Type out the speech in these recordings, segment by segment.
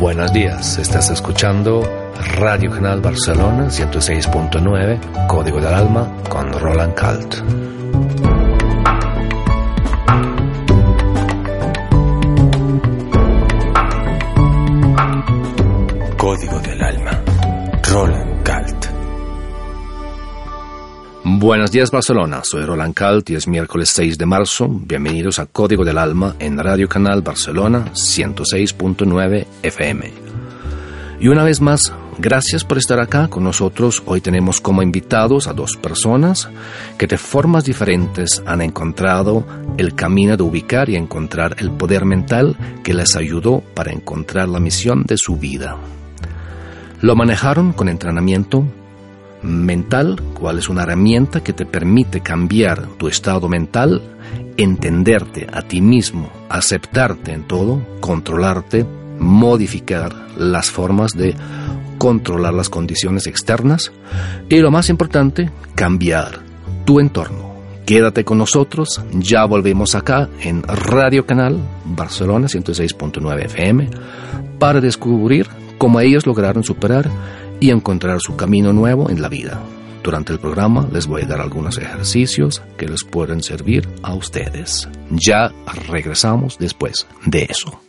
Buenos días, estás escuchando Radio Canal Barcelona 106.9, Código del Alma con Roland Calt. Código del Alma, Roland. Buenos días Barcelona, soy Roland Calt y es miércoles 6 de marzo. Bienvenidos a Código del Alma en Radio Canal Barcelona 106.9 FM. Y una vez más, gracias por estar acá con nosotros. Hoy tenemos como invitados a dos personas que de formas diferentes han encontrado el camino de ubicar y encontrar el poder mental que les ayudó para encontrar la misión de su vida. Lo manejaron con entrenamiento mental, cual es una herramienta que te permite cambiar tu estado mental, entenderte a ti mismo, aceptarte en todo, controlarte, modificar las formas de controlar las condiciones externas y lo más importante, cambiar tu entorno. Quédate con nosotros, ya volvemos acá en Radio Canal Barcelona 106.9 FM para descubrir cómo ellos lograron superar y encontrar su camino nuevo en la vida. Durante el programa les voy a dar algunos ejercicios que les pueden servir a ustedes. Ya regresamos después de eso.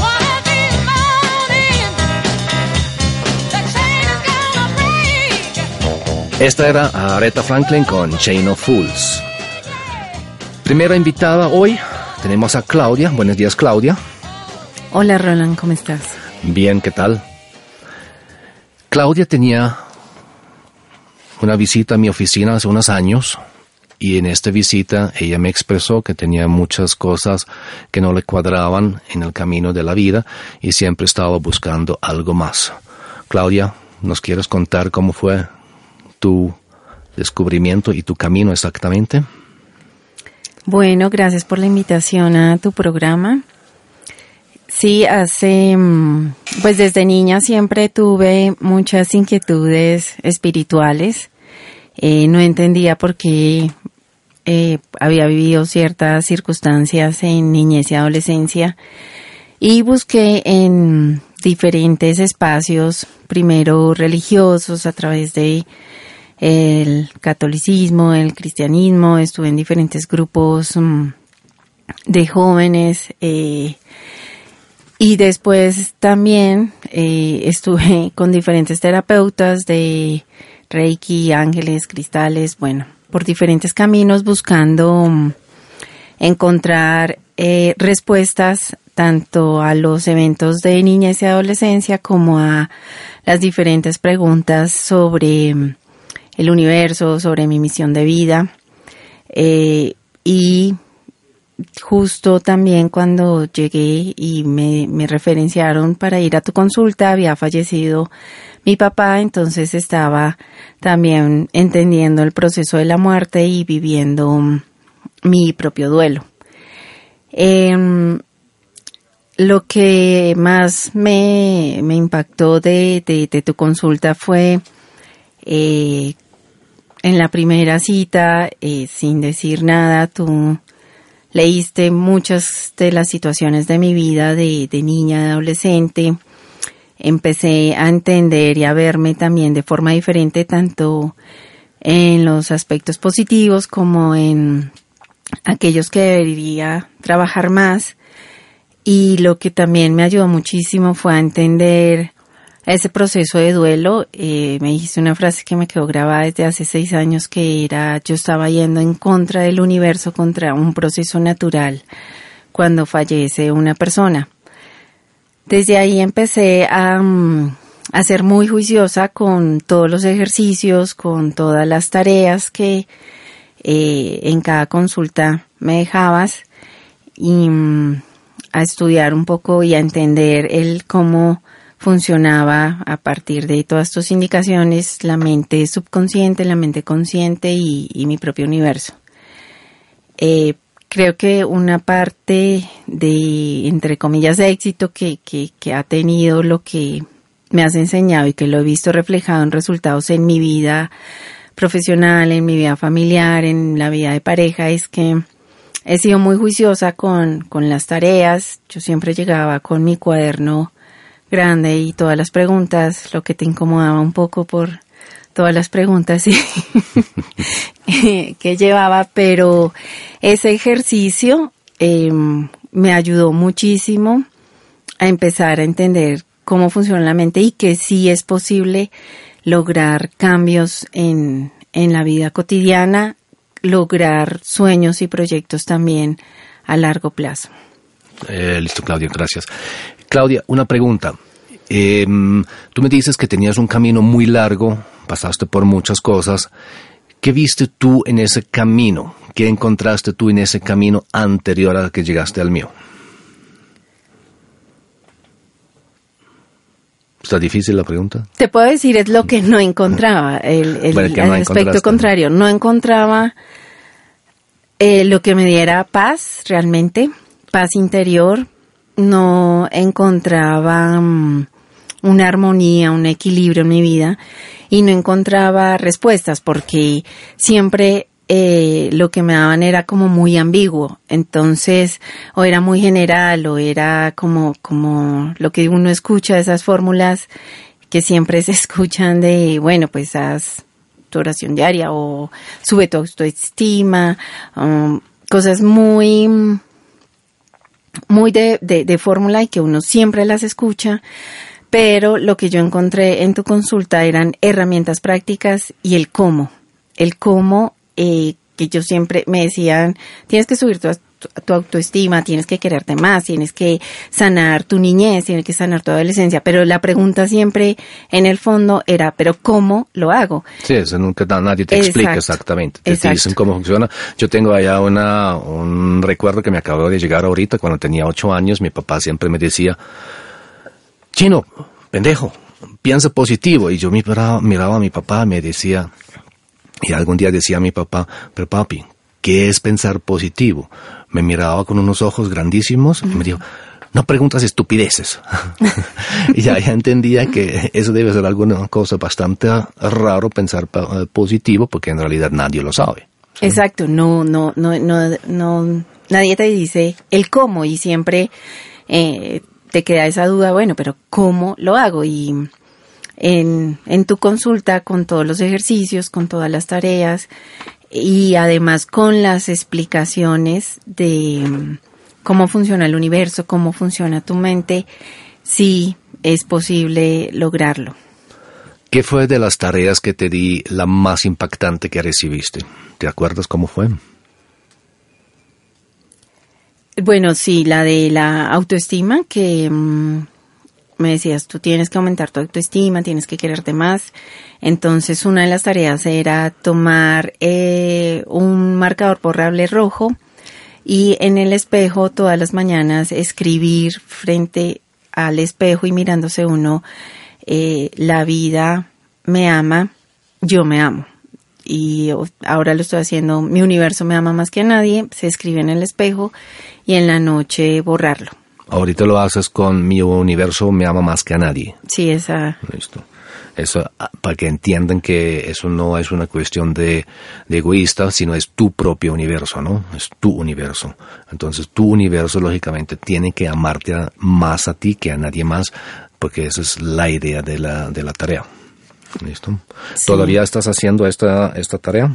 One of these mornings, the chain is gonna break. Esta era Aretha Franklin con Chain of Fools. Primera invitada hoy tenemos a Claudia. Buenos días, Claudia. Hola Roland, ¿cómo estás? Bien, ¿qué tal? Claudia tenía una visita a mi oficina hace unos años y en esta visita ella me expresó que tenía muchas cosas que no le cuadraban en el camino de la vida y siempre estaba buscando algo más. Claudia, ¿nos quieres contar cómo fue tu descubrimiento y tu camino exactamente? Bueno, gracias por la invitación a tu programa. Sí, hace, mm, pues desde niña siempre tuve muchas inquietudes espirituales. Eh, no entendía por qué eh, había vivido ciertas circunstancias en niñez y adolescencia y busqué en diferentes espacios, primero religiosos a través de el catolicismo, el cristianismo, estuve en diferentes grupos mm, de jóvenes eh, y después también eh, estuve con diferentes terapeutas de Reiki, ángeles, cristales, bueno, por diferentes caminos buscando mm, encontrar eh, respuestas tanto a los eventos de niñez y adolescencia como a las diferentes preguntas sobre mm, el universo, sobre mi misión de vida. Eh, y justo también cuando llegué y me, me referenciaron para ir a tu consulta, había fallecido mi papá, entonces estaba también entendiendo el proceso de la muerte y viviendo mi propio duelo. Em, lo que más me, me impactó de, de, de tu consulta fue eh, en la primera cita, eh, sin decir nada, tú leíste muchas de las situaciones de mi vida de, de niña, de adolescente. Empecé a entender y a verme también de forma diferente, tanto en los aspectos positivos como en aquellos que debería trabajar más. Y lo que también me ayudó muchísimo fue a entender ese proceso de duelo. Eh, me dijiste una frase que me quedó grabada desde hace seis años que era yo estaba yendo en contra del universo, contra un proceso natural cuando fallece una persona. Desde ahí empecé a, mm, a ser muy juiciosa con todos los ejercicios, con todas las tareas que eh, en cada consulta me dejabas y mm, a estudiar un poco y a entender el cómo funcionaba a partir de todas estas indicaciones la mente subconsciente, la mente consciente y, y mi propio universo. Eh, creo que una parte de, entre comillas, de éxito que, que, que ha tenido lo que me has enseñado y que lo he visto reflejado en resultados en mi vida profesional, en mi vida familiar, en la vida de pareja, es que he sido muy juiciosa con, con las tareas. Yo siempre llegaba con mi cuaderno grande y todas las preguntas, lo que te incomodaba un poco por todas las preguntas que llevaba, pero ese ejercicio eh, me ayudó muchísimo a empezar a entender cómo funciona la mente y que sí es posible lograr cambios en, en la vida cotidiana, lograr sueños y proyectos también a largo plazo. Eh, listo, Claudia, gracias. Claudia, una pregunta. Eh, tú me dices que tenías un camino muy largo, pasaste por muchas cosas. ¿Qué viste tú en ese camino? ¿Qué encontraste tú en ese camino anterior a que llegaste al mío? ¿Está difícil la pregunta? Te puedo decir, es lo que no encontraba, el, el, Bueno, aspecto contrario. No encontraba eh, lo que me diera paz realmente, paz interior. No encontraba mm, una armonía, un equilibrio en mi vida y no encontraba respuestas porque siempre eh, lo que me daban era como muy ambiguo. Entonces, o era muy general o era como, como lo que uno escucha, esas fórmulas que siempre se escuchan de, bueno, pues haz tu oración diaria o sube tu autoestima, um, cosas muy, muy de, de, fórmula y que uno siempre las escucha, pero lo que yo encontré en tu consulta eran herramientas prácticas y el cómo. El cómo eh, que yo siempre me decían, tienes que subir tu, tu autoestima, tienes que quererte más, tienes que sanar tu niñez, tienes que sanar tu adolescencia, pero la pregunta siempre en el fondo era, pero ¿cómo lo hago? Sí, eso nunca da- nadie te explica exactamente. Te Exacto. dicen cómo funciona. Yo tengo allá una, un recuerdo que me acabó de llegar ahorita, cuando tenía ocho años, mi papá siempre me decía, Chino, pendejo, piensa positivo. Y yo miraba, miraba a mi papá y me decía, y algún día decía a mi papá, pero papi, ¿qué es pensar positivo? Me miraba con unos ojos grandísimos y me dijo, no preguntas estupideces. y ya, ya entendía que eso debe ser alguna cosa bastante raro pensar eh, positivo porque en realidad nadie lo sabe. Exacto, no, no, no, no, no, nadie te dice el cómo y siempre eh, te queda esa duda, bueno, pero ¿cómo lo hago? Y en tu consulta con todos los ejercicios, con todas las tareas y además con las explicaciones de mm, cómo funciona el universo, cómo funciona tu mente, sí es posible lograrlo. ¿Qué fue de las tareas que te di la más impactante que recibiste? ¿Te acuerdas cómo fue? Bueno, sí, la de la autoestima, que mm, me decías, tú tienes que aumentar tu autoestima, tienes que quererte más. Entonces, una de las tareas era tomar eh, un marcador borrable rojo y en el espejo todas las mañanas escribir frente al espejo y mirándose uno, eh, la vida me ama, yo me amo. Y ahora lo estoy haciendo, mi universo me ama más que a nadie, se escribe en el espejo y en la noche borrarlo. Ahorita lo haces con mi universo me ama más que a nadie. Sí, esa. Listo. Eso, ah, para que entiendan que eso no es una cuestión de, de, egoísta, sino es tu propio universo, ¿no? Es tu universo. Entonces, tu universo, lógicamente, tiene que amarte a- más a ti que a nadie más, porque esa es la idea de la, de la tarea. ¿Listo? Sí. ¿Todavía estás haciendo esta, esta tarea?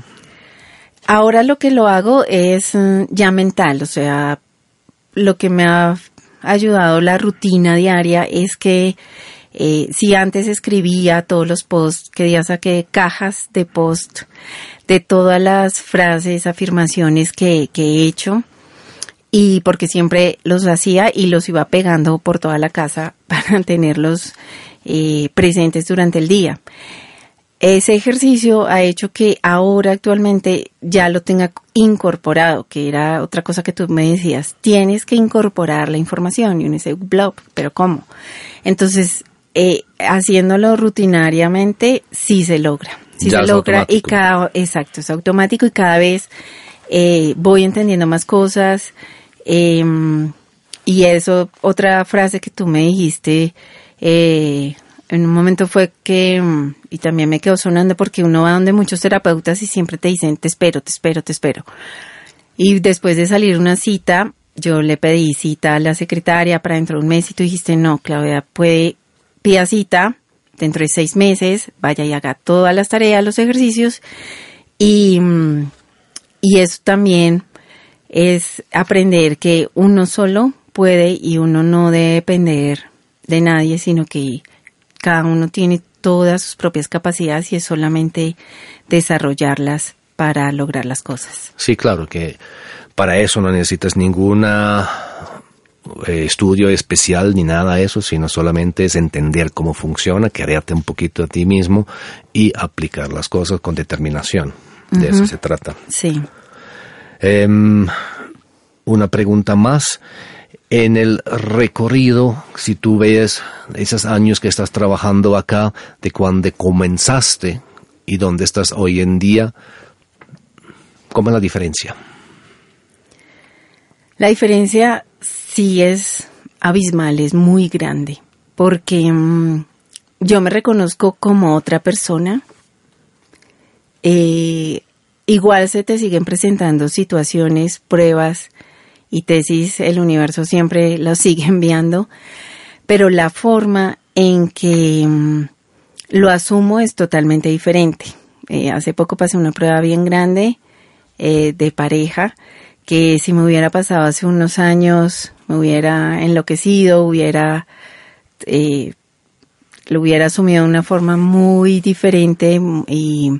Ahora lo que lo hago es mm, ya mental, o sea, lo que me ha ayudado la rutina diaria es que eh, si antes escribía todos los posts, que ya saqué cajas de post de todas las frases, afirmaciones que, he hecho, y porque siempre los hacía y los iba pegando por toda la casa para tenerlos eh, presentes durante el día. Ese ejercicio ha hecho que ahora actualmente ya lo tenga incorporado, que era otra cosa que tú me decías, tienes que incorporar la información y uno dice, blog, pero ¿cómo? Entonces, eh, haciéndolo rutinariamente, sí se logra, sí Ya se logra y cada, exacto, es automático y cada vez eh, voy entendiendo más cosas. eh, y eso, otra frase que tú me dijiste, eh, en un momento fue que, mm, y también me quedó sonando porque uno va donde muchos terapeutas y siempre te dicen, te espero, te espero, te espero. Y después de salir una cita, yo le pedí cita a la secretaria para dentro de un mes y tú dijiste, no, Claudia, puede, pida cita dentro de seis meses, vaya y haga todas las tareas, los ejercicios y, mm, y eso también es aprender que uno solo puede y uno no debe depender de nadie, sino que cada uno tiene todas sus propias capacidades y es solamente desarrollarlas para lograr las cosas. Sí, claro, que para eso no necesitas ninguna eh, estudio especial ni nada de eso, sino solamente es entender cómo funciona, quererte un poquito a ti mismo y aplicar las cosas con determinación. De eso se trata. Sí. Em, una pregunta más. En el recorrido, si tú ves esos años que estás trabajando acá, de cuando comenzaste y dónde estás hoy en día, ¿cómo es la diferencia? La diferencia sí es abismal, es muy grande, porque mm, yo me reconozco como otra persona. Eh, igual se te siguen presentando situaciones, pruebas y tesis, el universo siempre los sigue enviando, pero la forma en que mm, lo asumo es totalmente diferente. Eh, hace poco pasé una prueba bien grande eh, de pareja que si me hubiera pasado hace unos años me hubiera enloquecido, hubiera eh, lo hubiera asumido de una forma muy diferente y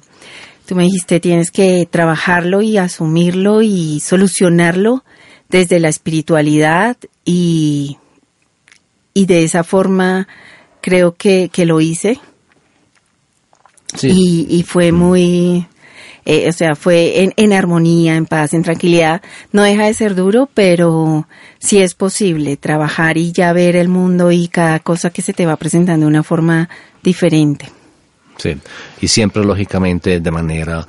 tú me dijiste tienes que trabajarlo y asumirlo y solucionarlo desde la espiritualidad y, y de esa forma creo que, que lo hice y, y fue muy, eh, o sea, fue en, en armonía, en paz, en tranquilidad. No deja de ser duro, pero sí es posible trabajar y ya ver el mundo y cada cosa que se te va presentando de una forma diferente. Sí, y siempre lógicamente de manera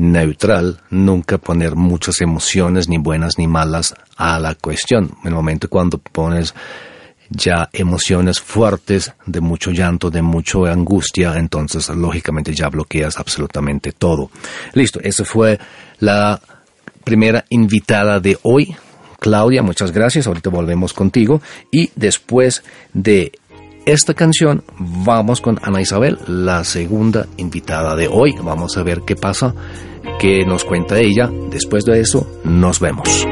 neutral, nunca poner muchas emociones, ni buenas ni malas, a la cuestión. En el momento cuando pones ya emociones fuertes, de mucho llanto, de mucha angustia, entonces lógicamente ya bloqueas absolutamente todo. Listo, esa fue la primera invitada de hoy Claudia, muchas gracias. Ahorita volvemos contigo. Y después de esta canción, vamos con Ana Isabel, la segunda invitada de hoy. Vamos a ver qué pasa, qué nos cuenta ella. Después de eso, nos vemos.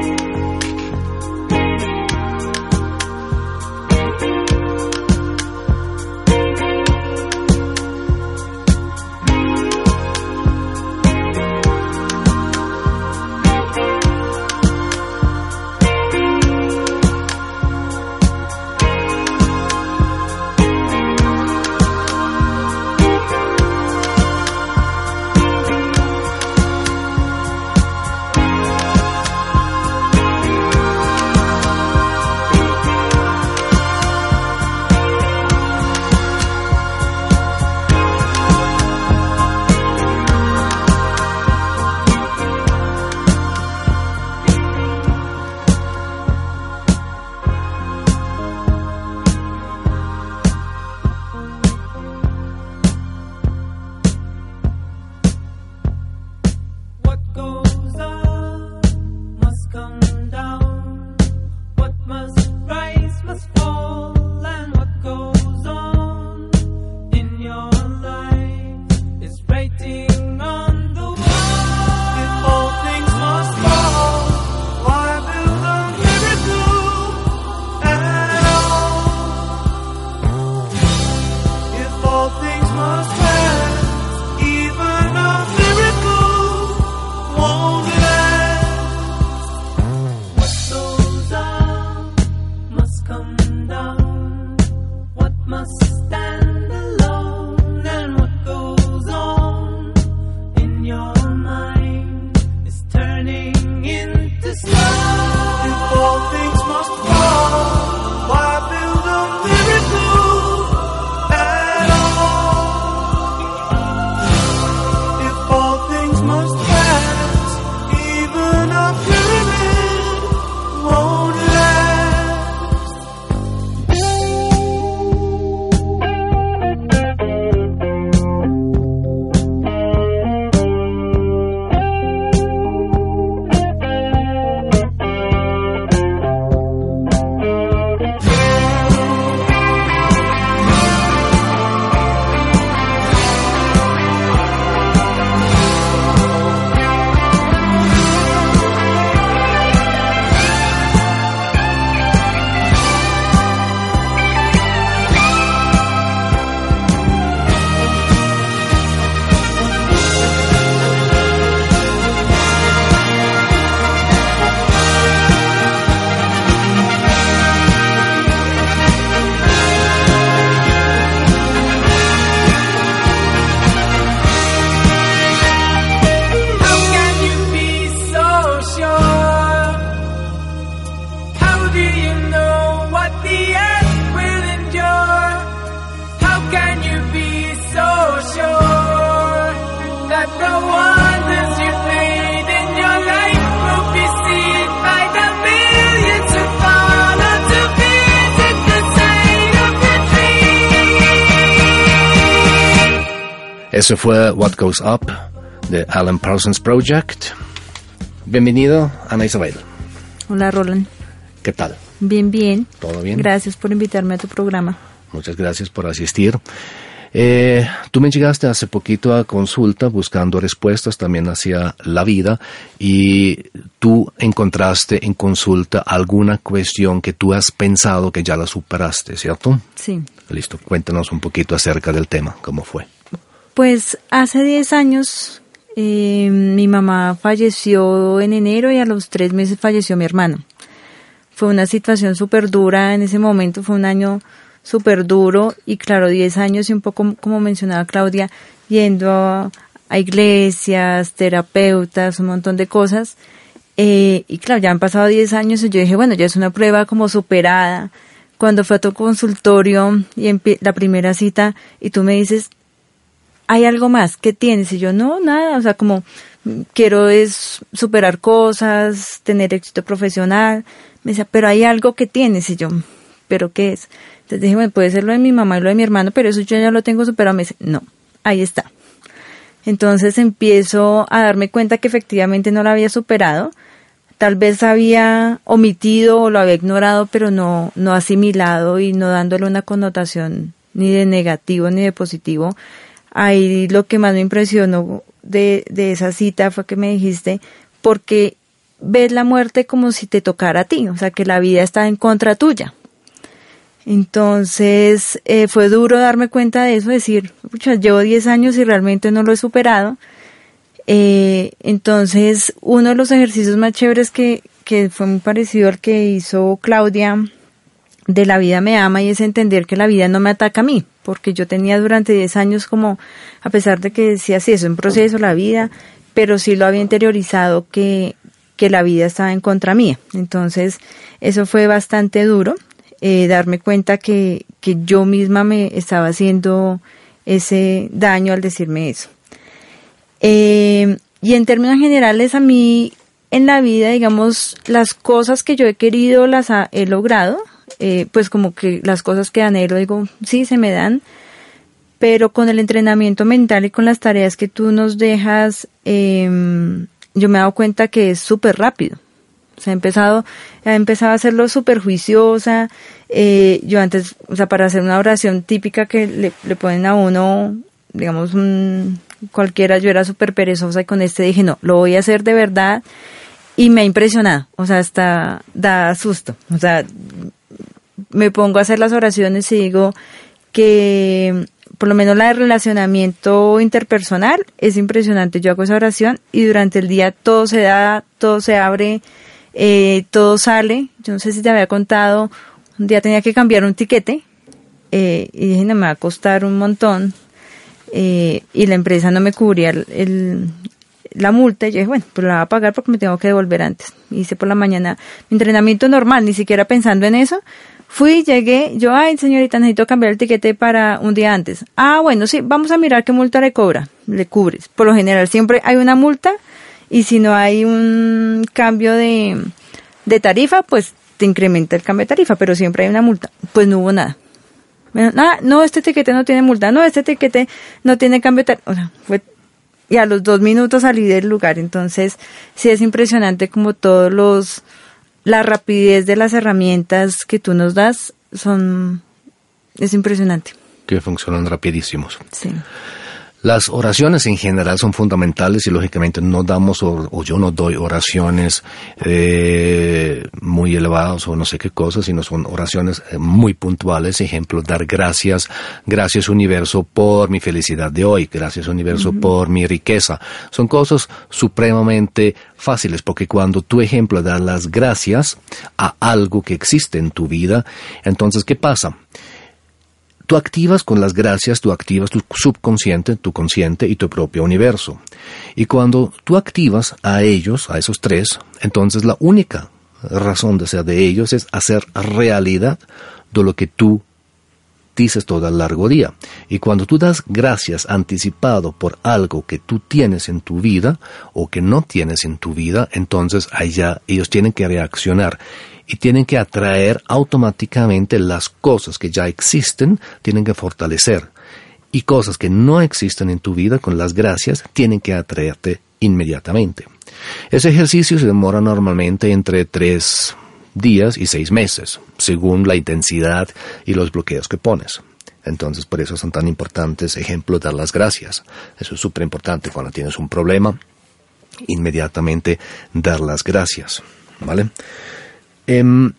Eso fue What Goes Up de Alan Parsons Project. Bienvenido, Ana Isabel. Hola Roland, ¿Qué tal? bien, bien. ¿Todo bien? Gracias por invitarme a tu programa. Muchas gracias por asistir. Eh, tú me llegaste hace poquito a consulta buscando respuestas también hacia la vida y tú encontraste en consulta alguna cuestión que tú has pensado que ya la superaste, ¿cierto? Sí. Listo, cuéntanos un poquito acerca del tema, cómo fue. Pues hace 10 años eh, mi mamá falleció en enero y a los tres meses falleció mi hermano. Fue una situación súper dura en ese momento, fue un año súper duro y claro, 10 años y un poco como mencionaba Claudia, yendo a, iglesias, terapeutas, un montón de cosas. Eh, y claro, ya han pasado 10 años y yo dije, bueno, ya es una prueba como superada. Cuando fue a tu consultorio y empie- la primera cita y tú me dices, hay algo más, ¿qué tienes? Y yo, no, nada, o sea, como mm, quiero es superar cosas, tener éxito profesional. Me decía, pero hay algo que tienes. Y yo, ¿pero qué es? Entonces dije, bueno, puede ser lo de mi mamá y lo de mi hermano, pero eso yo ya lo tengo superado. Me dice, no, ahí está. Entonces empiezo a darme cuenta que efectivamente no lo había superado, tal vez había omitido o lo había ignorado, pero no, no asimilado y no dándole una connotación ni de negativo ni de positivo. Ahí lo que más me impresionó de, de esa cita fue que me dijiste, porque ves la muerte como si te tocara a ti, o sea, que la vida está en contra tuya. Entonces, eh, fue duro darme cuenta de eso, decir, pucha, llevo 10 años y realmente no lo he superado. Eh, entonces, uno de los ejercicios más chéveres que, que fue muy parecido al que hizo Claudia de La vida me ama y es entender que la vida no me ataca a mí, porque yo tenía durante 10 años como, a pesar de que decía, sí, es un proceso, la vida, pero sí lo había interiorizado que, que la vida estaba en contra mía. Entonces, eso fue bastante duro, eh, darme cuenta que, que yo misma me estaba haciendo ese daño al decirme eso. Eh, y en términos generales, a mí en la vida, digamos, las cosas que yo he querido las he logrado, eh, pues como que las cosas que anhelo, digo, sí, se me dan, pero con el entrenamiento mental y con las tareas que tú nos dejas, eh, yo me he dado cuenta que es súper rápido. O sea, he empezado, he empezado a hacerlo súper juiciosa. Eh, yo antes, o sea, para hacer una oración típica que le, le ponen a uno, digamos, cualquiera, yo era súper perezosa y con este dije, no, lo voy a hacer de verdad. Y me ha impresionado, o sea, hasta da susto. O sea, me pongo a hacer las oraciones y digo que por lo menos la de relacionamiento interpersonal es impresionante. Yo hago esa oración y durante el día todo se da, todo se abre, eh, todo sale. Yo no sé si te había contado, un día tenía que cambiar un tiquete eh, y dije, no, me va a costar un montón eh, y la empresa no me cubría el, el- la multa y yo dije, bueno, pues la voy a pagar porque me tengo que devolver antes. Hice por la mañana mi entrenamiento normal, ni siquiera pensando en eso. Fui, llegué, yo, ay señorita, necesito cambiar el tiquete para un día antes. Ah, bueno, sí, vamos a mirar qué multa le cobra, le cubres. Por lo general siempre hay una multa y si no hay un cambio de, de tarifa, pues te incrementa el cambio de tarifa, pero siempre hay una multa. Pues no hubo nada. Nada, no, este tiquete no tiene multa, no, este tiquete no tiene cambio de tarifa. O sea, fue y a los dos minutos salí del lugar. Entonces, sí es impresionante como todos los, la rapidez de las herramientas que tú nos das son, es impresionante. que funcionan rapidísimos. Sí. Las oraciones en general son fundamentales y lógicamente no damos o, o yo no doy oraciones eh, muy elevadas o no sé qué cosas, sino son oraciones eh, muy puntuales. Ejemplo, dar gracias, gracias universo por mi felicidad de hoy, gracias universo por mi riqueza. Son cosas supremamente fáciles porque cuando tu ejemplo das las gracias a algo que existe en tu vida, entonces ¿qué pasa? Tú activas con las gracias, tú activas tu subconsciente, tu consciente y tu propio universo. Y cuando tú activas a ellos, a esos tres, entonces la única razón de ser de ellos es hacer realidad de lo que tú dices todo el largo día. Y cuando tú das gracias anticipado por algo que tú tienes en tu vida o que no tienes en tu vida, entonces allá ellos tienen que reaccionar y tienen que atraer automáticamente las cosas que ya existen, tienen que fortalecer. Y cosas que no existen en tu vida con las gracias tienen que atraerte inmediatamente. Ese ejercicio se demora normalmente entre tres días y seis meses, según la intensidad y los bloqueos que pones. Entonces, por eso son tan importantes, ejemplo, dar las gracias. Eso es súper importante cuando tienes un problema, inmediatamente dar las gracias. ¿Vale? Em,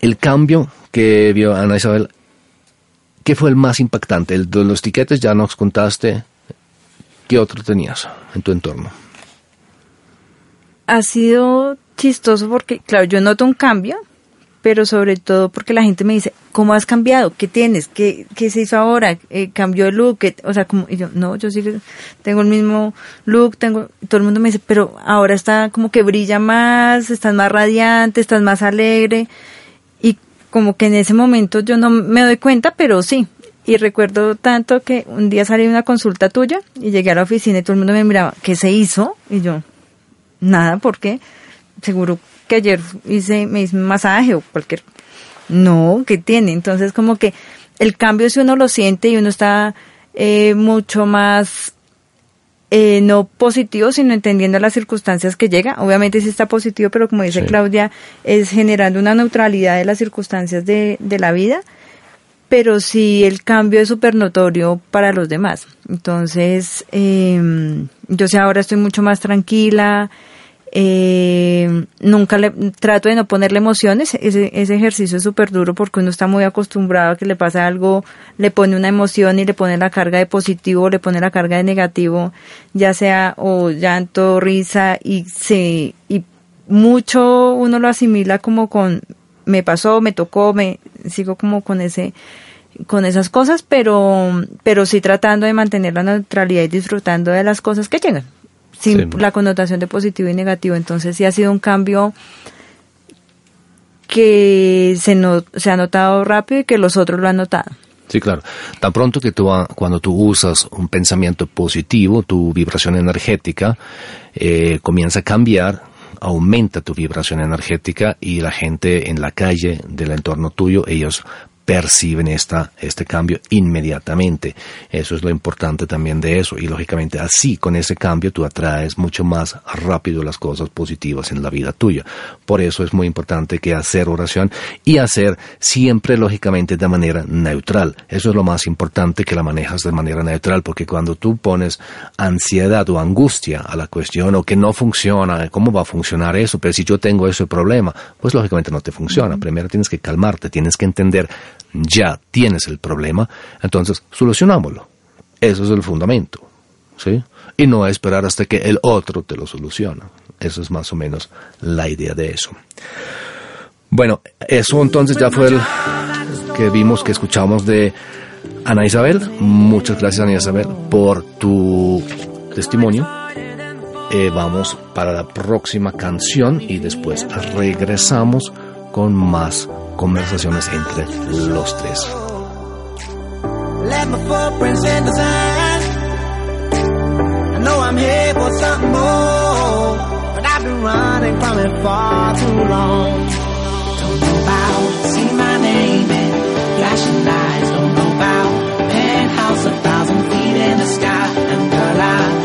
el cambio que vio Ana Isabel, ¿qué fue el más impactante? El de los tiquetes ya nos contaste. ¿Qué otro tenías en tu entorno? Ha sido chistoso porque, claro, yo noto un cambio, pero sobre todo porque la gente me dice, ¿cómo has cambiado? ¿Qué tienes? ¿Qué, qué se hizo ahora? Eh, ¿Cambió el look? ¿Qué- O sea, como, y yo, no, yo que tengo el mismo look, tengo, todo el mundo me dice, pero ahora está como que brilla más, estás más radiante, estás más alegre, y como que en ese momento yo no me doy cuenta, pero sí. Y recuerdo tanto que un día salí de una consulta tuya y llegué a la oficina y todo el mundo me miraba, ¿qué se hizo? Y yo, nada, porque seguro que ayer hice, me hice un masaje o cualquier... No, ¿qué tiene? Entonces como que el cambio si uno lo siente y uno está eh, mucho más eh, no positivo, sino entendiendo las circunstancias que llega. Obviamente sí está positivo, pero como dice Sí. Claudia, es generando una neutralidad de las circunstancias de, de la vida, pero sí el cambio es súper notorio para los demás. Entonces, eh, yo sé, ahora estoy mucho más tranquila, eh, nunca le trato de no ponerle emociones, ese, ese ejercicio es súper duro porque uno está muy acostumbrado a que le pasa algo, le pone una emoción y le pone la carga de positivo, le pone la carga de negativo, ya sea o llanto, risa y se, y mucho uno lo asimila como con me pasó, me tocó, me sigo como con ese con esas cosas, pero pero sí tratando de mantener la neutralidad y disfrutando de las cosas que llegan, sin Sí. la connotación de positivo y negativo. Entonces sí ha sido un cambio que se, no, se ha notado rápido y que los otros lo han notado. Sí, claro. Tan pronto que tú, cuando tú usas un pensamiento positivo, tu vibración energética eh, comienza a cambiar, aumenta tu vibración energética y la gente en la calle del entorno tuyo, ellos perciben esta, este cambio inmediatamente. Eso es lo importante también de eso. Y lógicamente así, con ese cambio, tú atraes mucho más rápido las cosas positivas en la vida tuya. Por eso es muy importante que hacer oración y hacer siempre, lógicamente, de manera neutral. Eso es lo más importante que la manejas de manera neutral, porque cuando tú pones ansiedad o angustia a la cuestión o que no funciona, ¿cómo va a funcionar eso? Pero si yo tengo ese problema, pues lógicamente no te funciona. Primero tienes que calmarte, tienes que entender, ya tienes el problema, entonces solucionámoslo. Eso es el fundamento, ¿sí? Y no esperar hasta que el otro te lo soluciona. Eso es más o menos la idea de eso. Bueno, eso entonces ya fue el que vimos, que escuchamos de Ana Isabel. Muchas gracias, Ana Isabel, por tu testimonio. Eh, vamos para la próxima canción y después regresamos con más conversaciones entre los tres. A thousand feet in the sky. And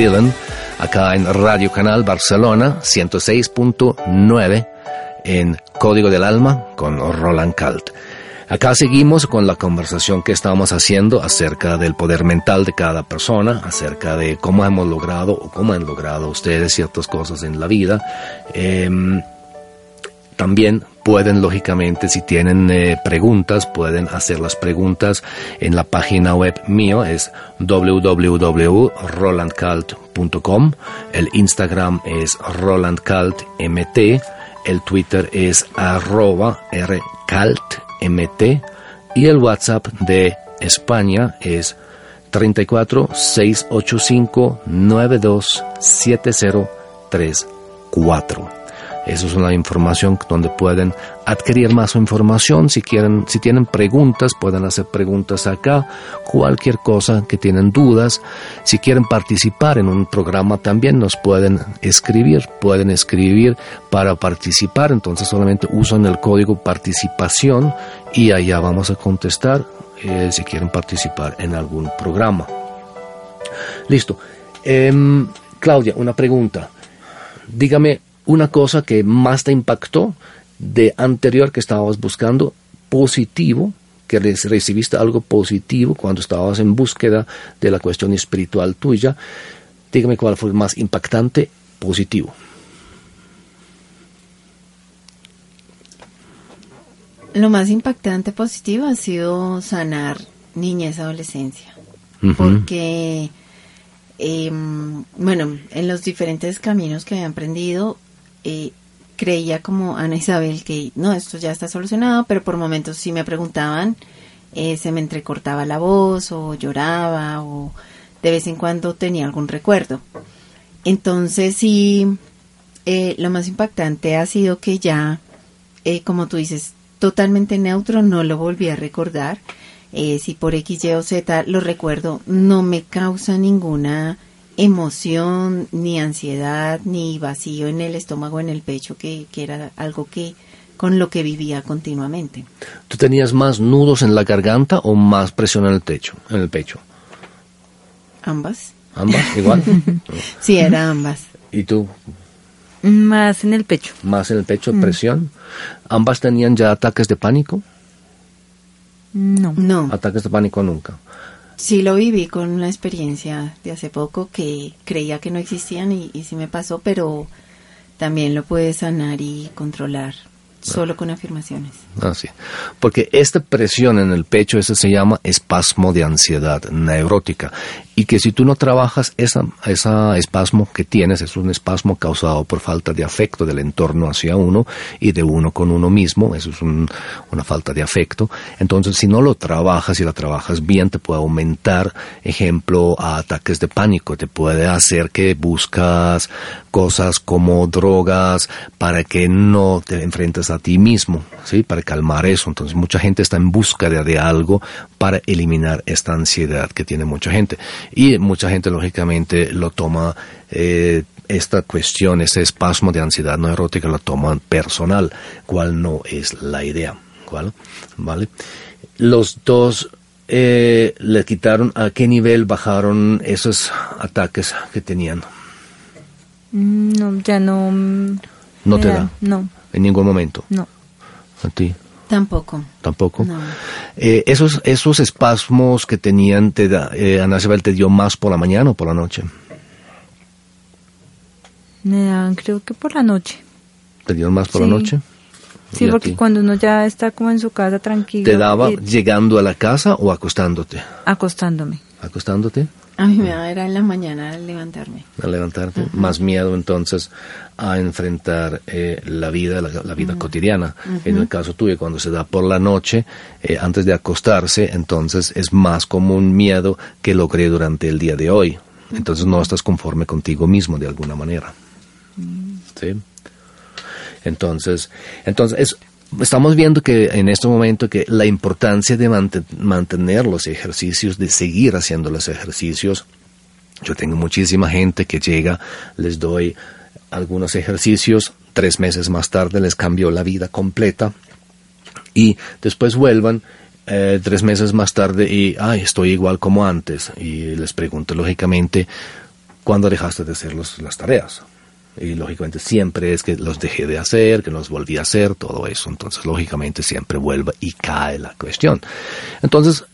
Dylan, acá en Radio Canal Barcelona 106.9 en Código del Alma con Roland Kalt. Acá seguimos con la conversación que estamos haciendo acerca del poder mental de cada persona, acerca de cómo hemos logrado o cómo han logrado ustedes ciertas cosas en la vida. Em, también pueden, lógicamente, si tienen eh, preguntas, pueden hacer las preguntas en la página web mío, es www.rolandcalt.com. El Instagram es rolandcaltmt. El Twitter es arroba rcaltmt. Y el WhatsApp de España es 34 685 927034. Eso es una información donde pueden adquirir más información. Si quieren, si tienen preguntas, pueden hacer preguntas acá. Cualquier cosa que tienen dudas. Si quieren participar en un programa también nos pueden escribir. Pueden escribir para participar. Entonces solamente usan el código participación y allá vamos a contestar eh, si quieren participar en algún programa. Listo. Em, Claudia, una pregunta. Dígame una cosa que más te impactó de anterior que estabas buscando, positivo, que recibiste algo positivo cuando estabas en búsqueda de la cuestión espiritual tuya. Dígame cuál fue el más impactante positivo. Lo más impactante positivo ha sido sanar niñez, adolescencia. Porque, em, bueno, en los diferentes caminos que había emprendido, eh, creía como Ana Isabel que no, esto ya está solucionado, pero por momentos si me preguntaban, eh, se me entrecortaba la voz o lloraba o de vez en cuando tenía algún recuerdo. Entonces sí, eh, lo más impactante ha sido que ya, eh, como tú dices, totalmente neutro, no lo volví a recordar. Eh, si por X, Y o Z lo recuerdo, no me causa ninguna emoción, ni ansiedad, ni vacío en el estómago, en el pecho, que, que era algo que con lo que vivía continuamente. ¿Tú tenías más nudos en la garganta o más presión en el techo, en el pecho? Ambas. Ambas, igual. Sí, era ambas. ¿Y tú? Más en el pecho. Más en el pecho, presión. ¿Ambas tenían ya ataques de pánico? No. No, Ataques de pánico nunca. Sí lo viví con una experiencia de hace poco que creía que no existían y, sí me pasó, pero también lo puedes sanar y controlar solo con afirmaciones. Ah, sí. Porque esta presión en el pecho, eso se llama espasmo de ansiedad neurótica. Y que si tú no trabajas esa, esa espasmo que tienes, es un espasmo causado por falta de afecto del entorno hacia uno y de uno con uno mismo, eso es un- una falta de afecto. Entonces, si no lo trabajas y la trabajas bien, te puede aumentar, ejemplo, a ataques de pánico, te puede hacer que buscas cosas como drogas para que no te enfrentes a ti mismo, ¿sí? Para calmar eso. Entonces, mucha gente está en búsqueda de algo para eliminar esta ansiedad que tiene mucha gente. Y mucha gente, lógicamente, lo toma, eh, esta cuestión, este espasmo de ansiedad no lo toma personal, cual no es la idea. ¿Cuál? ¿Vale? Los dos eh, le quitaron, ¿a qué nivel bajaron esos ataques que tenían? Mm, No, ya no. mm, No te da. No, En ningún momento. no. A ti Tampoco. tampoco. No. Eh, esos, esos espasmos que tenían, te da, eh, ¿te dio más por la mañana o por la noche? Me daban, creo que por la noche. ¿Te dieron más por la noche? Sí, ¿Y a porque cuando uno ya está como en su casa tranquilo. ¿Te daba eh, llegando a la casa o acostándote? acostándome. ¿Acostándote? A mí me da era en la mañana al levantarme. a levantarte, más miedo entonces a enfrentar eh, la vida, la, la vida cotidiana. En el caso tuyo, cuando se da por la noche, eh, antes de acostarse, entonces es más como un miedo que logré durante el día de hoy. Entonces no estás conforme contigo mismo de alguna manera. ¿Sí? Entonces, entonces es- estamos viendo que en este momento que la importancia de mante- mantener los ejercicios, de seguir haciendo los ejercicios, yo tengo muchísima gente que llega, les doy algunos ejercicios, tres meses más tarde les cambio la vida completa y después vuelvan eh, tres meses más tarde y, ay, estoy igual como antes. Y les pregunto, lógicamente, ¿cuándo dejaste de hacer los- las tareas? Y lógicamente siempre es que los dejé de hacer, que los volví a hacer, todo eso. Entonces, lógicamente siempre vuelve y cae la cuestión. Entonces,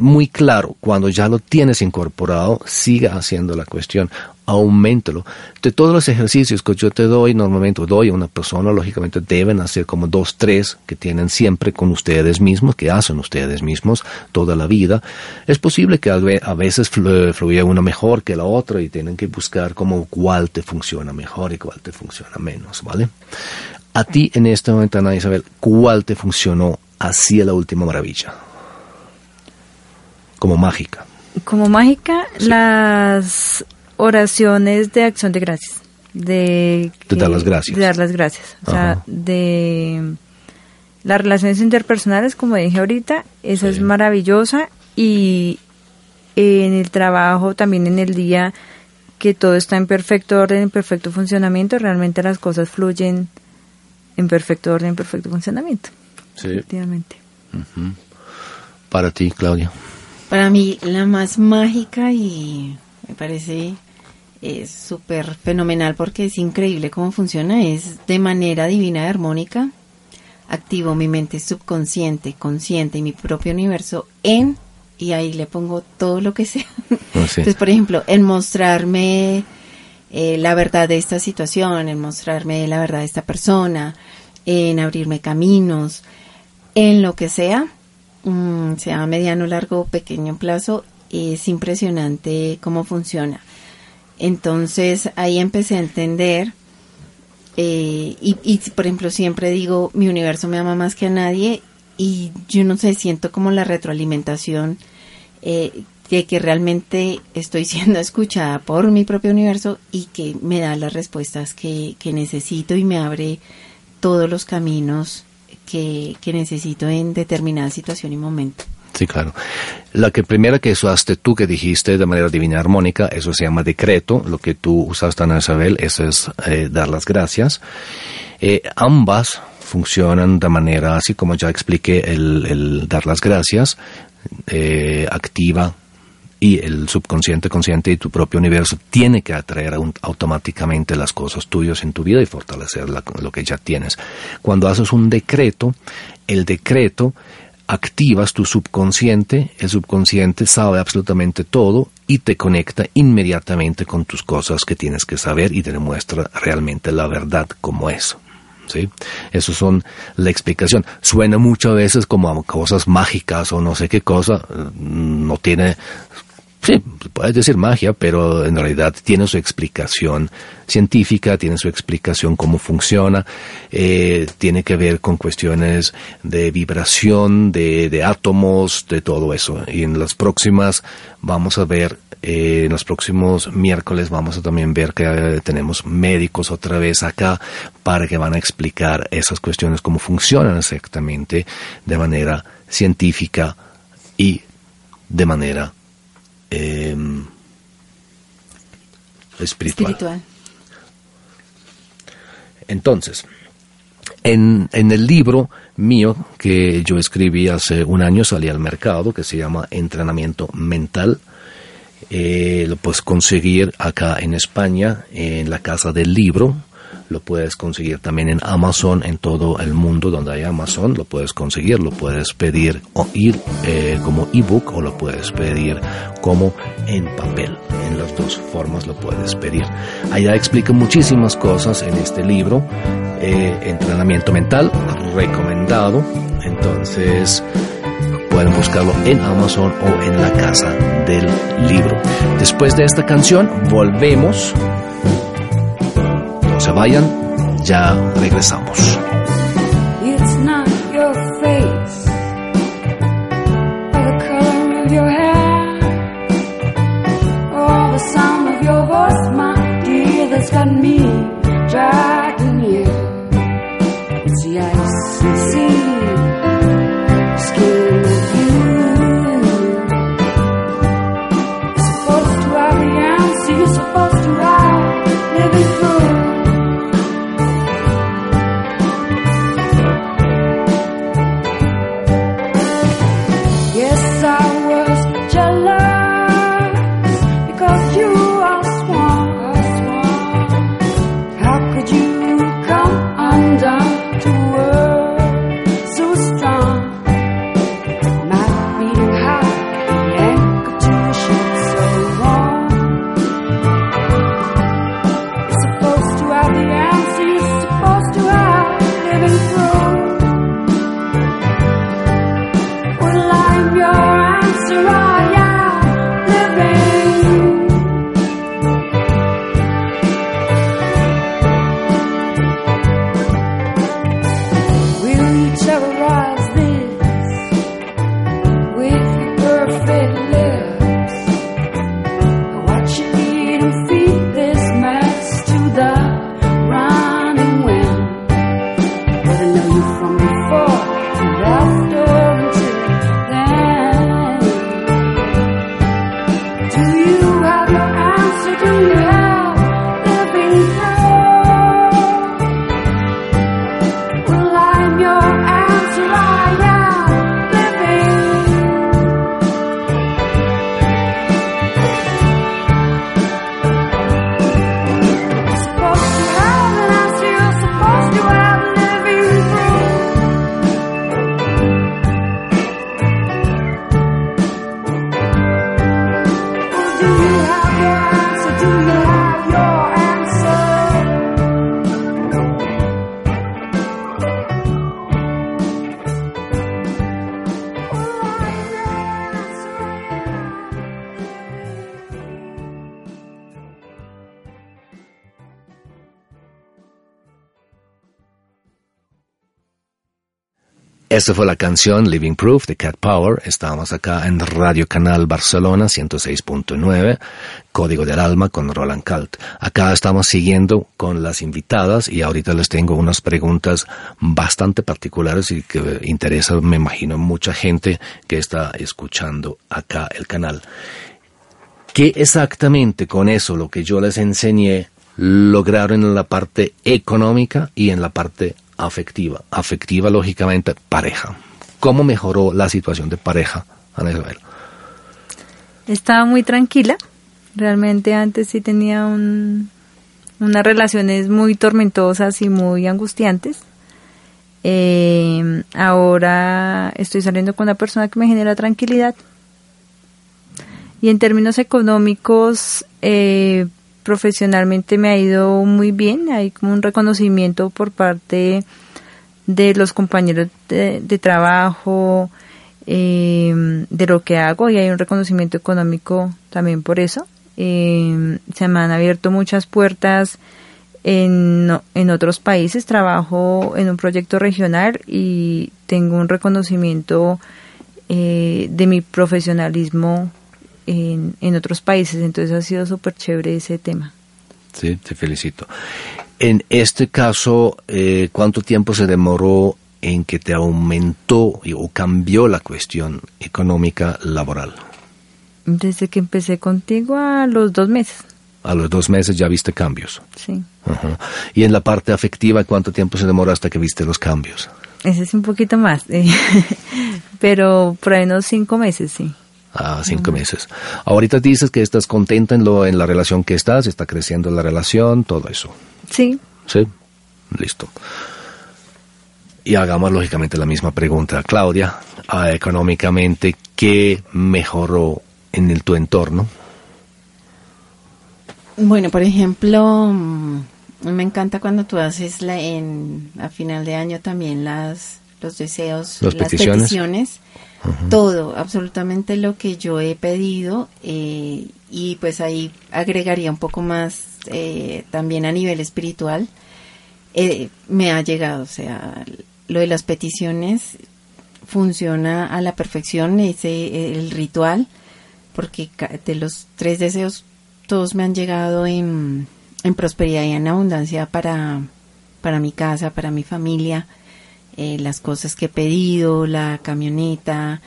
muy claro, cuando ya lo tienes incorporado, siga haciendo la cuestión, aumentalo. De todos los ejercicios que yo te doy, normalmente doy a una persona, lógicamente deben hacer como dos, tres que tienen siempre con ustedes mismos, que hacen ustedes mismos toda la vida. Es posible que a ve- a veces flu- fluya uno mejor que la otra y tienen que buscar como cuál te funciona mejor y cuál te funciona menos, ¿vale? A ti en este momento, Ana Isabel, ¿cuál te funcionó así a la última maravilla? Como mágica. Como mágica, las oraciones de acción de gracias. De, De dar las gracias. De dar las gracias. O sea, de las relaciones interpersonales, como dije ahorita, esa Sí. es maravillosa. Y en el trabajo, también en el día, que todo está en perfecto orden, en perfecto funcionamiento, realmente las cosas fluyen en perfecto orden, en perfecto funcionamiento. Sí. Efectivamente. Para ti, Claudia. Para mí, la más mágica y me parece es súper fenomenal porque es increíble cómo funciona. Es de manera divina y armónica. Activo mi mente subconsciente, consciente y mi propio universo en, y ahí le pongo todo lo que sea. Sí. Entonces, por ejemplo, en mostrarme eh, la verdad de esta situación, en mostrarme la verdad de esta persona, en abrirme caminos, en lo que sea, mm, sea mediano, largo, pequeño plazo, es impresionante cómo funciona. Entonces ahí empecé a entender eh, y, y, por ejemplo siempre digo mi universo me ama más que a nadie y yo no sé siento como la retroalimentación eh, de que realmente estoy siendo escuchada por mi propio universo y que me da las respuestas que, que necesito y me abre todos los caminos que, necesito en determinada situación y momento. Sí, claro. La que primera que usaste tú, que dijiste de manera divina armónica, eso se llama decreto. Lo que tú usaste, Ana Isabel, eso es eh, dar las gracias. Eh, ambas funcionan de manera, así como ya expliqué, el, el dar las gracias, eh, activa y el subconsciente, consciente y tu propio universo tiene que atraer automáticamente las cosas tuyas en tu vida y fortalecer lo que ya tienes. Cuando haces un decreto, el decreto activas tu subconsciente, el subconsciente sabe absolutamente todo y te conecta inmediatamente con tus cosas que tienes que saber y te demuestra realmente la verdad como es. ¿Sí? Eso son la explicación. Suena muchas veces como cosas mágicas o no sé qué cosa. No tiene, sí, puedes decir magia, pero en realidad tiene su explicación científica, tiene su explicación cómo funciona, eh, tiene que ver con cuestiones de vibración, de, de átomos, de todo eso. Y en las próximas vamos a ver eh, en los próximos miércoles vamos a también ver que eh, tenemos médicos otra vez acá para que van a explicar esas cuestiones, cómo funcionan exactamente de manera científica y de manera eh, espiritual. Espiritual. Entonces, en, en, el libro mío que yo escribí hace un año, salí al mercado, que se llama Entrenamiento Mental, eh, lo puedes conseguir acá en España, en la Casa del Libro. Lo puedes conseguir también en Amazon, en todo el mundo donde hay Amazon, lo puedes conseguir, lo puedes pedir o ir eh, como ebook o lo puedes pedir como en papel. En las dos formas lo puedes pedir. Allá explica muchísimas cosas en este libro. Eh, entrenamiento mental recomendado. Entonces, pueden buscarlo en Amazon o en la casa del libro. Después de esta canción, volvemos. Vayan, ya regresamos. Esta fue la canción Living Proof de Cat Power. Estábamos acá en Radio Canal Barcelona 106.9, Código del Alma con Roland Calt. Acá estamos siguiendo con las invitadas y ahorita les tengo unas preguntas bastante particulares y que interesan, me imagino, mucha gente que está escuchando acá el canal. ¿Qué exactamente con eso, lo que yo les enseñé, lograron en la parte económica y en la parte afectiva? Afectiva, lógicamente, pareja. ¿Cómo mejoró la situación de pareja, Ana Isabel? Estaba muy tranquila. Realmente antes sí tenía un- unas relaciones muy tormentosas y muy angustiantes. Eh, ahora estoy saliendo con una persona que me genera tranquilidad. Y en términos económicos, eh, profesionalmente me ha ido muy bien. Hay como un reconocimiento por parte de los compañeros de, trabajo, eh, de lo que hago y hay un reconocimiento económico también por eso. Eh, se me han abierto muchas puertas en, en otros países. Trabajo en un proyecto regional y tengo un reconocimiento eh, de mi profesionalismo en, en otros países. Entonces ha sido súper chévere ese tema. Sí, te felicito. En este caso, eh, ¿cuánto tiempo se demoró en que te aumentó o cambió la cuestión económica laboral? Desde que empecé contigo a los dos meses. A los dos meses ya viste cambios. Sí. Y en la parte afectiva, ¿cuánto tiempo se demoró hasta que viste los cambios? Ese es un poquito más. eh, Pero por ahí unos cinco meses, sí. Ah, cinco meses. Ahorita dices que estás contenta en, lo, en la relación que estás, está creciendo la relación, todo eso. Sí. ¿Sí? Listo. Y hagamos lógicamente la misma pregunta a Claudia. Ah, económicamente, ¿qué mejoró en el, tu entorno? Bueno, por ejemplo, mm, me encanta cuando tú haces la, en, a final de año también las los deseos, Las las peticiones. Todo, absolutamente lo que yo he pedido eh, y pues ahí agregaría un poco más eh, también a nivel espiritual, eh, me ha llegado, o sea, lo de las peticiones funciona a la perfección, ese el ritual, porque de los tres deseos todos me han llegado en, en prosperidad y en abundancia para, para mi casa, para mi familia, eh, las cosas que he pedido, la camioneta,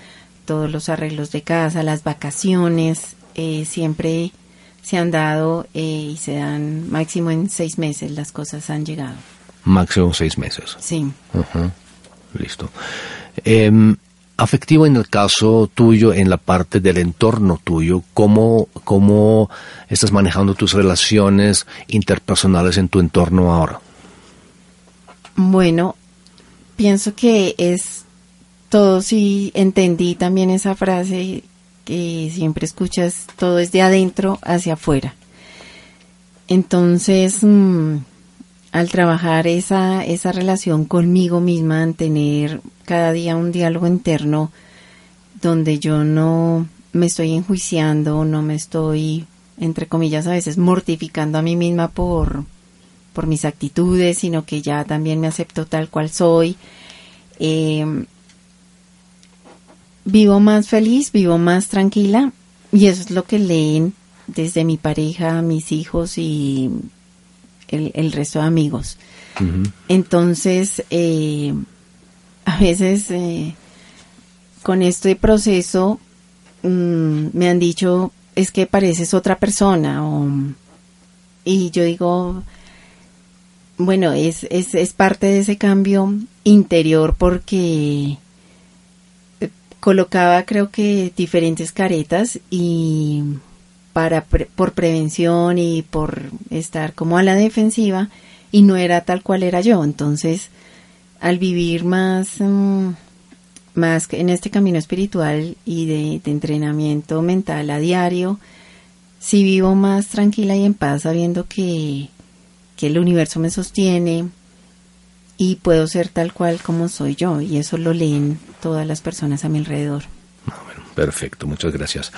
todos los arreglos de casa, las vacaciones, eh, siempre se han dado eh, y se dan máximo en seis meses las cosas han llegado. Máximo seis meses. Sí. Listo. Em, afectivo en el caso tuyo, en la parte del entorno tuyo, ¿cómo, ¿cómo estás manejando tus relaciones interpersonales en tu entorno ahora? Bueno, pienso que es todo, si entendí también esa frase que siempre escuchas, todo es de adentro hacia afuera. Entonces, mm, al trabajar esa, esa relación conmigo misma, en tener cada día un diálogo interno donde yo no, me estoy enjuiciando, no me estoy, entre comillas, a veces mortificando a mí misma por, por mis actitudes, sino que ya también me acepto tal cual soy. Eh, vivo más feliz, vivo más tranquila y eso es lo que leen desde mi pareja, mis hijos y el, el resto de amigos. Entonces, eh, a veces eh, con este proceso mm, me han dicho, es que pareces otra persona. O, y yo digo, bueno, es, es, es parte de ese cambio interior porque eh, colocaba creo que diferentes caretas y para pre- por prevención y por estar como a la defensiva y no era tal cual era yo. Entonces al vivir más mm, más en este camino espiritual y de, de entrenamiento mental a diario sí vivo más tranquila y en paz sabiendo que que el universo me sostiene y puedo ser tal cual como soy yo y eso lo leen todas las personas a mi alrededor. Perfecto, muchas gracias.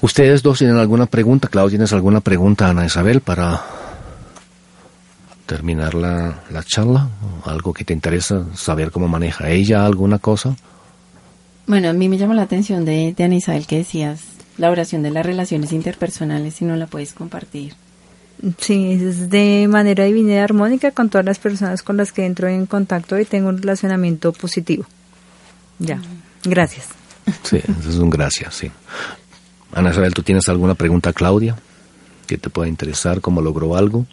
¿Ustedes dos tienen alguna pregunta? Claudia, ¿tienes alguna pregunta, Ana Isabel, para terminar la, la charla? ¿Algo que te interesa saber cómo maneja ella alguna cosa? Bueno, a mí me llamó la atención de, de Ana Isabel que decías la oración de las relaciones interpersonales si no la puedes compartir. Sí, es de manera divina y armónica con todas las personas con las que entro en contacto y tengo un relacionamiento positivo. Ya, gracias. Sí, eso es un gracias, sí. Ana Isabel, ¿tú tienes alguna pregunta Claudia que te pueda interesar? ¿Cómo logró algo?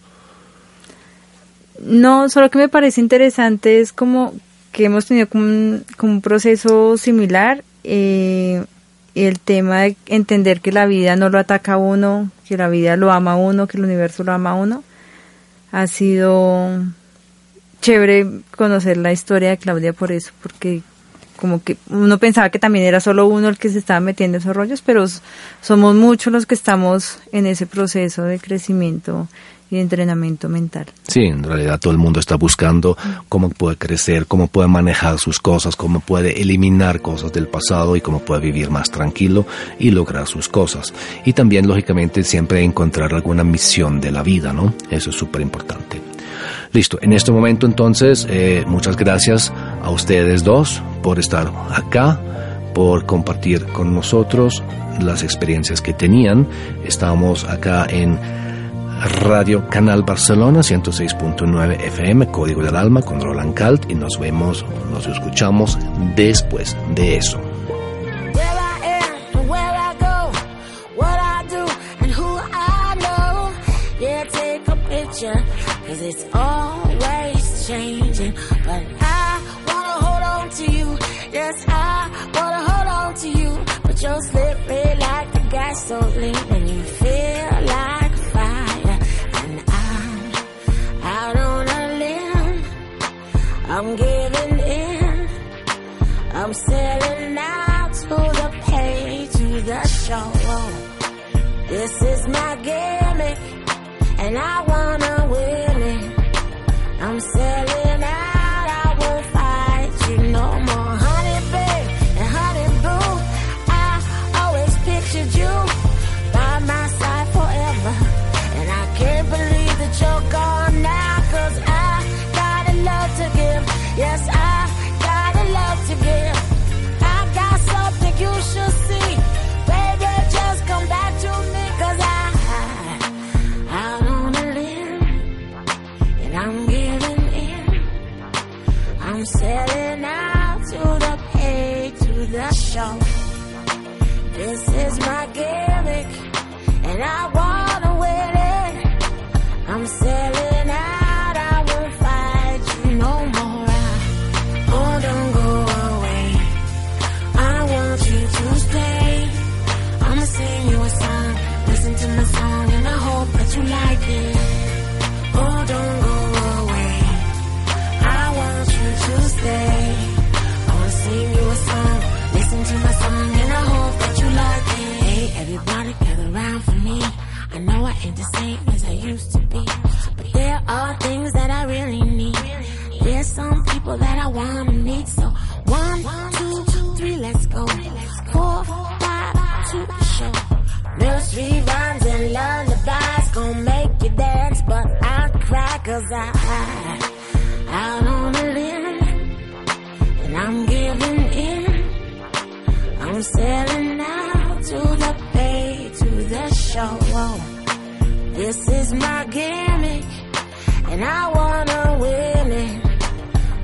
No, solo que me parece interesante es como que hemos tenido como un, como un proceso similar. Eh, el tema de entender que la vida no lo ataca a uno, que la vida lo ama a uno, que el universo lo ama a uno, ha sido chévere conocer la historia de Claudia por eso, porque como que uno pensaba que también era solo uno el que se estaba metiendo en esos rollos, pero somos muchos los que estamos en ese proceso de crecimiento y entrenamiento mental. Sí, en realidad todo el mundo está buscando cómo puede crecer, cómo puede manejar sus cosas, cómo puede eliminar cosas del pasado y cómo puede vivir más tranquilo y lograr sus cosas. Y también, lógicamente, siempre encontrar alguna misión de la vida, ¿no? Eso es súper importante. Listo, en este momento entonces, eh, muchas gracias a ustedes dos por estar acá, por compartir con nosotros las experiencias que tenían. Estamos acá en Radio Canal Barcelona 106.9 FM, Código del Alma con Roland Calt y nos vemos, nos escuchamos después de eso. I'm giving in. I'm selling out to the pay, to the show. This is my gimmick, and I wanna win I'm selling out to the pay, to the show. This is my gimmick, and I wanna win it. I'm selling I know I ain't the same as I used to be, but there are things that I really need. There's some people that I wanna meet, so one, two, three, let's go. Four, five, two, reruns and lullabies gonna make you dance, but I cry 'cause I out on a limb and I'm giving in. I'm selling show. This is my gimmick, and I wanna win it.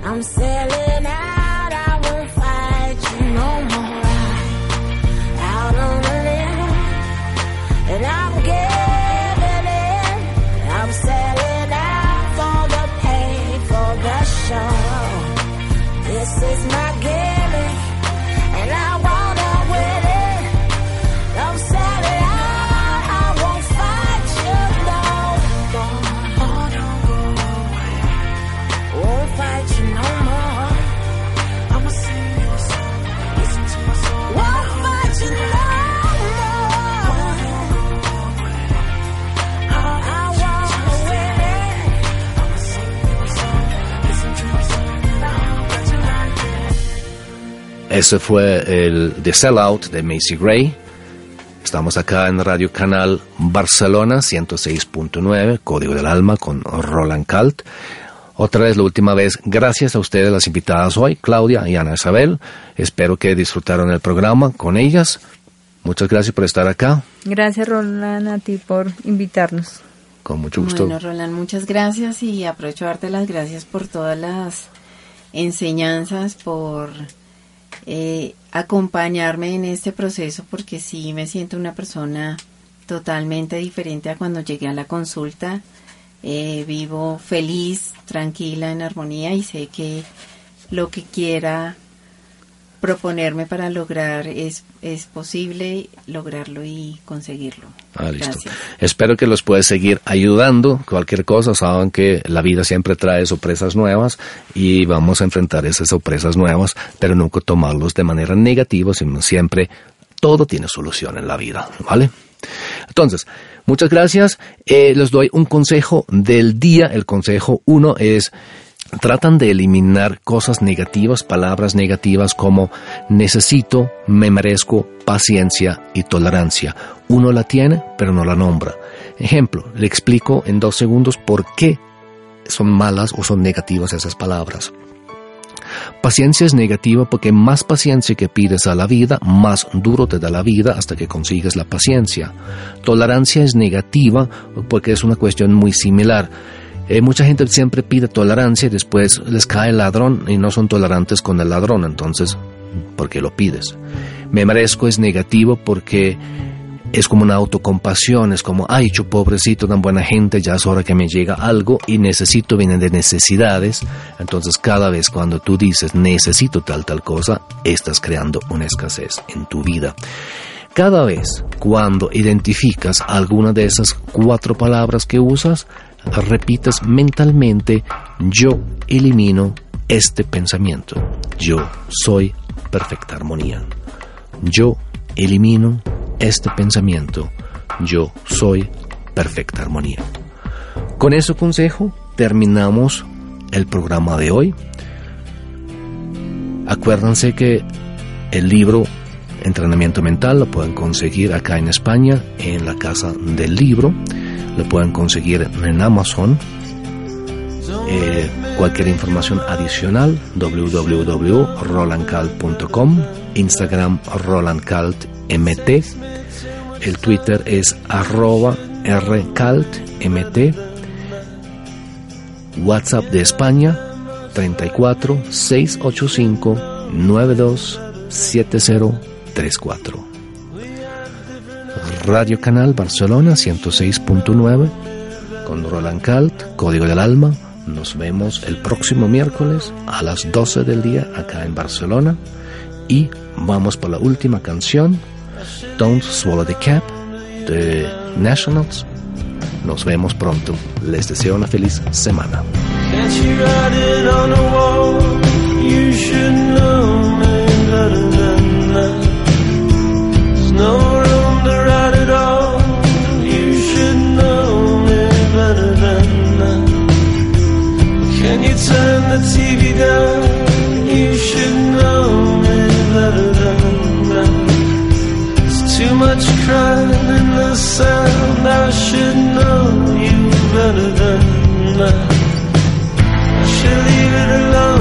I'm selling out, I won't fight you no more. Out on a limb, and I'm Ese fue el The Sellout de Macy Gray. Estamos acá en Radio Canal Barcelona 106.9, Código del Alma con Roland Calt. Otra vez, la última vez, gracias a ustedes las invitadas hoy, Claudia y Ana Isabel. Espero que disfrutaron el programa con ellas. Muchas gracias por estar acá. Gracias, Roland, a ti por invitarnos. Con mucho gusto. Bueno, Roland, muchas gracias y aprovecho a darte las gracias por todas las enseñanzas, por eh, acompañarme en este proceso, porque sí me siento una persona totalmente diferente a cuando llegué a la consulta. Eh, vivo feliz, tranquila, en armonía y sé que lo que quiera proponerme para lograr es, es posible lograrlo y conseguirlo. Ah, listo. Gracias. Espero que los pueda seguir ayudando. Cualquier cosa, saben que la vida siempre trae sorpresas nuevas y vamos a enfrentar esas sorpresas nuevas, pero nunca tomarlos de manera negativa, sino siempre todo tiene solución en la vida, ¿vale? Entonces, muchas gracias. Eh, les doy un consejo del día. El consejo uno es tratan de eliminar cosas negativas, palabras negativas como necesito, me merezco, paciencia y tolerancia. Uno la tiene, pero no la nombra. Ejemplo, le explico en dos segundos por qué son malas o son negativas esas palabras. Paciencia es negativa porque más paciencia que pides a la vida, más duro te da la vida hasta que consigues la paciencia. Tolerancia es negativa porque es una cuestión muy similar. Eh, mucha gente siempre pide tolerancia y después les cae el ladrón y no son tolerantes con el ladrón, entonces, ¿por qué lo pides? Me merezco es negativo porque es como una autocompasión, es como, ay, yo pobrecito, tan buena gente, ya es hora que me llega algo y necesito viene de necesidades. Entonces cada vez cuando tú dices necesito tal tal cosa, estás creando una escasez en tu vida. Cada vez cuando identificas alguna de esas cuatro palabras que usas, repites mentalmente, yo elimino este pensamiento. Yo soy perfecta armonía. Yo elimino este pensamiento. Yo soy perfecta armonía. Con ese consejo terminamos el programa de hoy. Acuérdense que el libro Entrenamiento Mental lo pueden conseguir acá en España en la Casa del Libro. Lo pueden conseguir en Amazon. Eh, cualquier información adicional www.rolandcalt.com Instagram rolandcaltmt el Twitter es arroba rcaltmt WhatsApp de España 34 685 92 7034 Radio Canal Barcelona 106.9 con Roland Calt, Código del Alma. Nos vemos el próximo miércoles a las 12 del día acá en Barcelona. Y vamos por la última canción, Don't Swallow the Cap, de Nationals. Nos vemos pronto. Les deseo una feliz semana. The TV? You should know me better than that. There's too much crying in the sound, I should know you better than that. I should leave it alone,